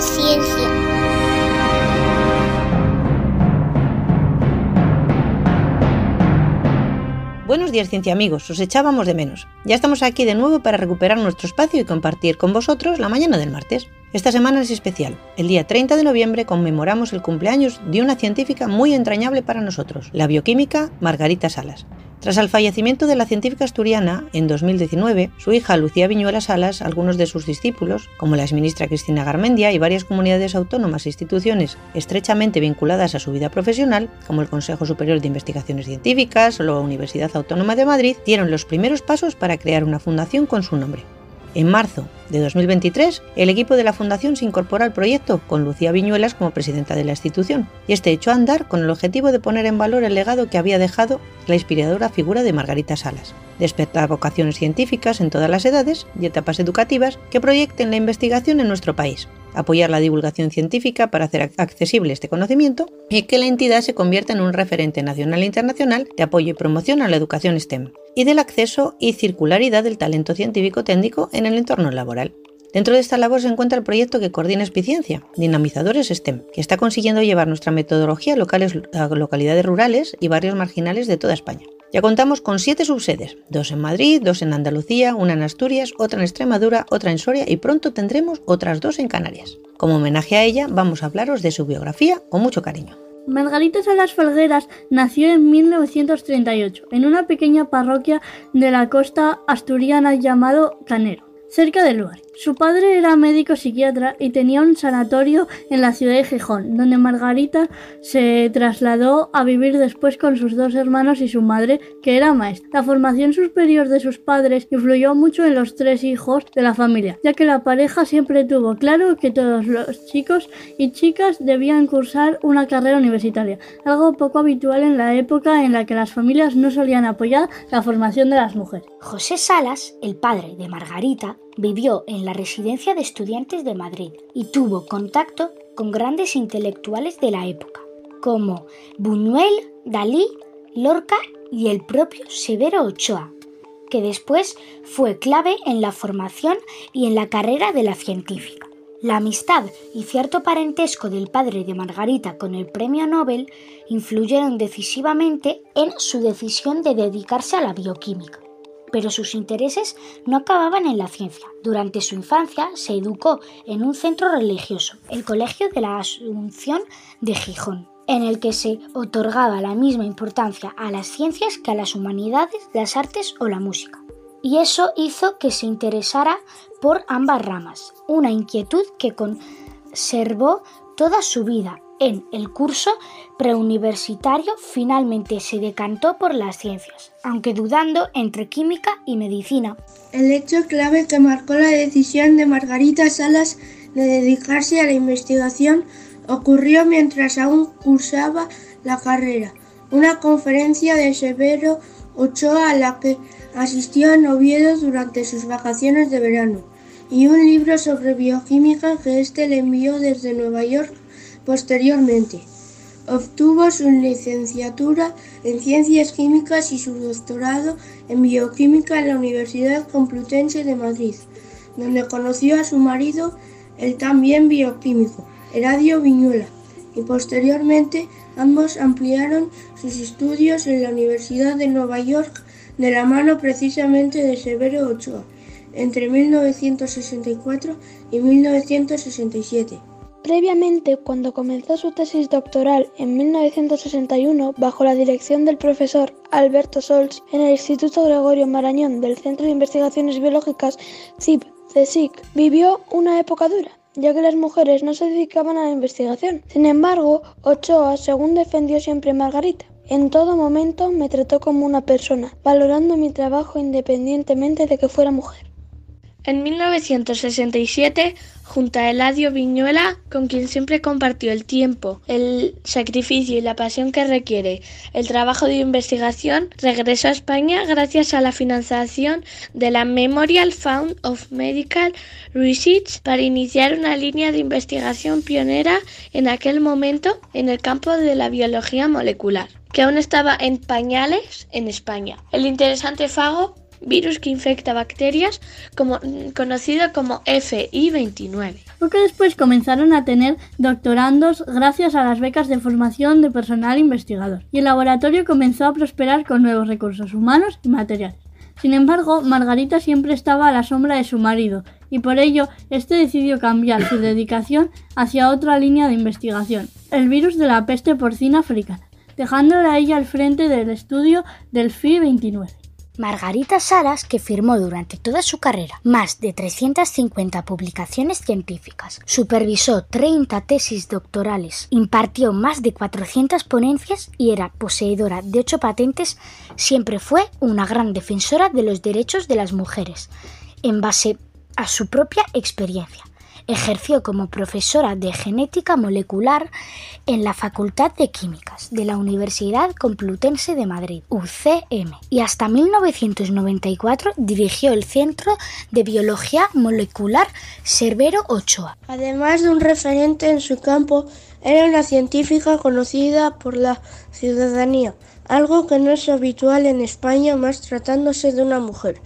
Ciencia. Buenos días, ciencia amigos, os echábamos de menos. Ya estamos aquí de nuevo para recuperar nuestro espacio y compartir con vosotros la mañana del martes. Esta semana es especial. El día 30 de noviembre conmemoramos el cumpleaños de una científica muy entrañable para nosotros, la bioquímica Margarita Salas. Tras el fallecimiento de la científica asturiana en 2019, su hija Lucía Viñuela Salas, algunos de sus discípulos, como la exministra Cristina Garmendia y varias comunidades autónomas e instituciones estrechamente vinculadas a su vida profesional, como el Consejo Superior de Investigaciones Científicas o la Universidad Autónoma de Madrid, dieron los primeros pasos para crear una fundación con su nombre. En marzo de 2023, el equipo de la Fundación se incorpora al proyecto con Lucía Viñuelas como presidenta de la institución, y este echó a andar con el objetivo de poner en valor el legado que había dejado la inspiradora figura de Margarita Salas, despertar vocaciones científicas en todas las edades y etapas educativas que proyecten la investigación en nuestro país, apoyar la divulgación científica para hacer accesible este conocimiento y que la entidad se convierta en un referente nacional e internacional de apoyo y promoción a la educación STEM y del acceso y circularidad del talento científico-técnico en el entorno laboral. Dentro de esta labor se encuentra el proyecto que coordina Espiciencia, Dinamizadores STEM, que está consiguiendo llevar nuestra metodología a, locales, a localidades rurales y barrios marginales de toda España. Ya contamos con siete subsedes, dos en Madrid, dos en Andalucía, una en Asturias, otra en Extremadura, otra en Soria y pronto tendremos otras dos en Canarias. Como homenaje a ella, vamos a hablaros de su biografía con mucho cariño. Margarita Salas Falgueras nació en 1938 en una pequeña parroquia de la costa asturiana llamado Canero, cerca de Luar. Su padre era médico psiquiatra y tenía un sanatorio en la ciudad de Gijón, donde Margarita se trasladó a vivir después con sus dos hermanos y su madre, que era maestra. La formación superior de sus padres influyó mucho en los tres hijos de la familia, ya que la pareja siempre tuvo claro que todos los chicos y chicas debían cursar una carrera universitaria, algo poco habitual en la época en la que las familias no solían apoyar la formación de las mujeres. José Salas, el padre de Margarita, Vivió en la Residencia de Estudiantes de Madrid y tuvo contacto con grandes intelectuales de la época, como Buñuel, Dalí, Lorca y el propio Severo Ochoa, que después fue clave en la formación y en la carrera de la científica. La amistad y cierto parentesco del padre de Margarita con el premio Nobel influyeron decisivamente en su decisión de dedicarse a la bioquímica pero sus intereses no acababan en la ciencia. Durante su infancia se educó en un centro religioso, el Colegio de la Asunción de Gijón, en el que se otorgaba la misma importancia a las ciencias que a las humanidades, las artes o la música. Y eso hizo que se interesara por ambas ramas, una inquietud que conservó toda su vida en el curso preuniversitario finalmente se decantó por las ciencias, aunque dudando entre química y medicina. El hecho clave que marcó la decisión de Margarita Salas de dedicarse a la investigación ocurrió mientras aún cursaba la carrera. Una conferencia de Severo Ochoa a la que asistió en Oviedo durante sus vacaciones de verano y un libro sobre bioquímica que éste le envió desde Nueva York Posteriormente, obtuvo su licenciatura en Ciencias Químicas y su doctorado en Bioquímica en la Universidad Complutense de Madrid, donde conoció a su marido, el también bioquímico, Heradio Viñuela, y posteriormente ambos ampliaron sus estudios en la Universidad de Nueva York de la mano precisamente de Severo Ochoa, entre 1964 y 1967. Previamente, cuando comenzó su tesis doctoral en 1961 bajo la dirección del profesor Alberto Sols en el Instituto Gregorio Marañón del Centro de Investigaciones Biológicas CIP CSIC, vivió una época dura ya que las mujeres no se dedicaban a la investigación. Sin embargo, Ochoa, según defendió siempre Margarita, en todo momento me trató como una persona, valorando mi trabajo independientemente de que fuera mujer. En 1967, junto a Eladio Viñuela, con quien siempre compartió el tiempo, el sacrificio y la pasión que requiere el trabajo de investigación, regresó a España gracias a la financiación de la Memorial Fund of Medical Research para iniciar una línea de investigación pionera en aquel momento en el campo de la biología molecular que aún estaba en pañales en España. El interesante fago virus que infecta bacterias como, conocido como FI29. Poco después comenzaron a tener doctorandos gracias a las becas de formación de personal investigador y el laboratorio comenzó a prosperar con nuevos recursos humanos y materiales. Sin embargo, Margarita siempre estaba a la sombra de su marido y por ello éste decidió cambiar su dedicación hacia otra línea de investigación, el virus de la peste porcina africana, dejándola a ella al frente del estudio del FI-29. Margarita Salas, que firmó durante toda su carrera más de 350 publicaciones científicas, supervisó 30 tesis doctorales, impartió más de 400 ponencias y era poseedora de 8 patentes, siempre fue una gran defensora de los derechos de las mujeres, en base a su propia experiencia. Ejerció como profesora de genética molecular en la Facultad de Químicas de la Universidad Complutense de Madrid, UCM, y hasta 1994 dirigió el Centro de Biología Molecular Cervero Ochoa. Además de un referente en su campo, era una científica conocida por la ciudadanía, algo que no es habitual en España más tratándose de una mujer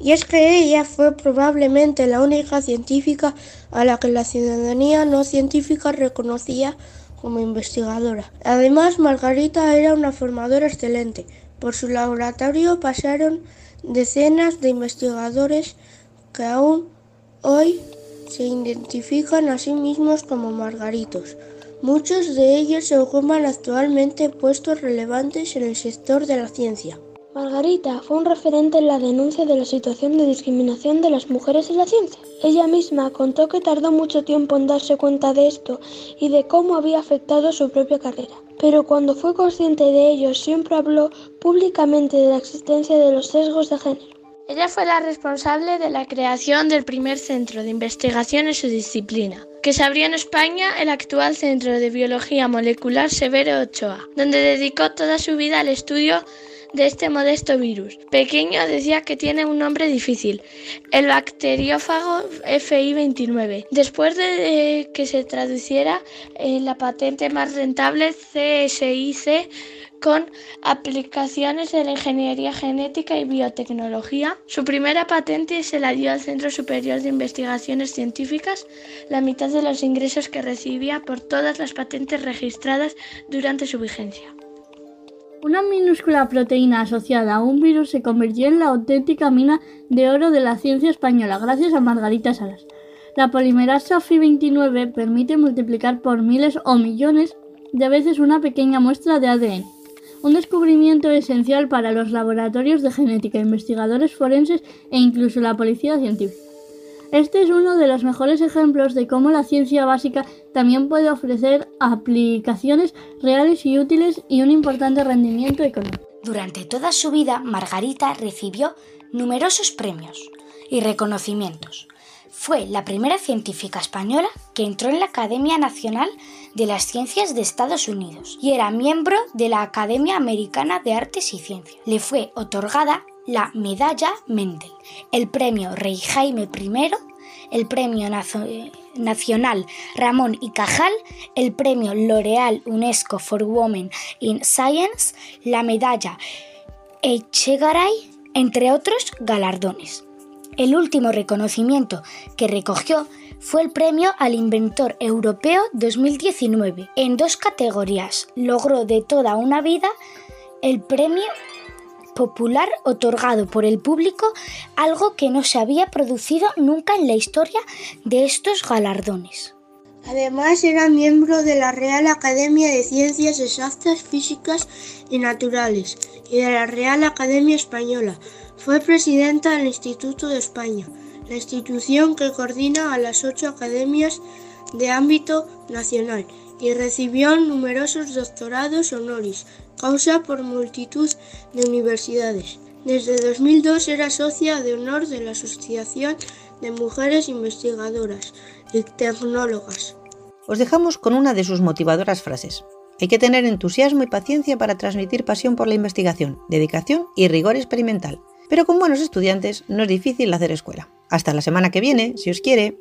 y es que ella fue probablemente la única científica a la que la ciudadanía no científica reconocía como investigadora. Además, Margarita era una formadora excelente. Por su laboratorio pasaron decenas de investigadores que aún hoy se identifican a sí mismos como margaritos. Muchos de ellos se ocupan actualmente puestos relevantes en el sector de la ciencia. Margarita fue un referente en la denuncia de la situación de discriminación de las mujeres en la ciencia. Ella misma contó que tardó mucho tiempo en darse cuenta de esto y de cómo había afectado su propia carrera. Pero cuando fue consciente de ello siempre habló públicamente de la existencia de los sesgos de género. Ella fue la responsable de la creación del primer centro de investigación en su disciplina, que se abrió en España el actual Centro de Biología Molecular Severo Ochoa, donde dedicó toda su vida al estudio de este modesto virus. Pequeño decía que tiene un nombre difícil, el bacteriófago FI29. Después de que se traduciera en la patente más rentable CSIC con aplicaciones de la ingeniería genética y biotecnología. Su primera patente se la dio al Centro Superior de Investigaciones Científicas, la mitad de los ingresos que recibía por todas las patentes registradas durante su vigencia. Una minúscula proteína asociada a un virus se convirtió en la auténtica mina de oro de la ciencia española gracias a Margarita Salas. La polimerasa FI29 permite multiplicar por miles o millones de veces una pequeña muestra de ADN, un descubrimiento esencial para los laboratorios de genética, investigadores forenses e incluso la policía científica. Este es uno de los mejores ejemplos de cómo la ciencia básica también puede ofrecer aplicaciones reales y útiles y un importante rendimiento económico. Durante toda su vida, Margarita recibió numerosos premios y reconocimientos. Fue la primera científica española que entró en la Academia Nacional de las Ciencias de Estados Unidos y era miembro de la Academia Americana de Artes y Ciencias. Le fue otorgada la Medalla Mendel, el Premio Rey Jaime I, el Premio Nacional Ramón y Cajal, el Premio L'Oreal UNESCO for Women in Science, la Medalla Echegaray, entre otros galardones. El último reconocimiento que recogió fue el Premio al Inventor Europeo 2019. En dos categorías logró de toda una vida el Premio popular otorgado por el público, algo que no se había producido nunca en la historia de estos galardones. Además era miembro de la Real Academia de Ciencias Exactas, Físicas y Naturales y de la Real Academia Española. Fue presidenta del Instituto de España, la institución que coordina a las ocho academias de ámbito nacional y recibió numerosos doctorados honoris causa por multitud de universidades. Desde 2002 era socia de honor de la Asociación de Mujeres Investigadoras y Tecnólogas. Os dejamos con una de sus motivadoras frases. Hay que tener entusiasmo y paciencia para transmitir pasión por la investigación, dedicación y rigor experimental. Pero con buenos estudiantes no es difícil hacer escuela. Hasta la semana que viene, si os quiere.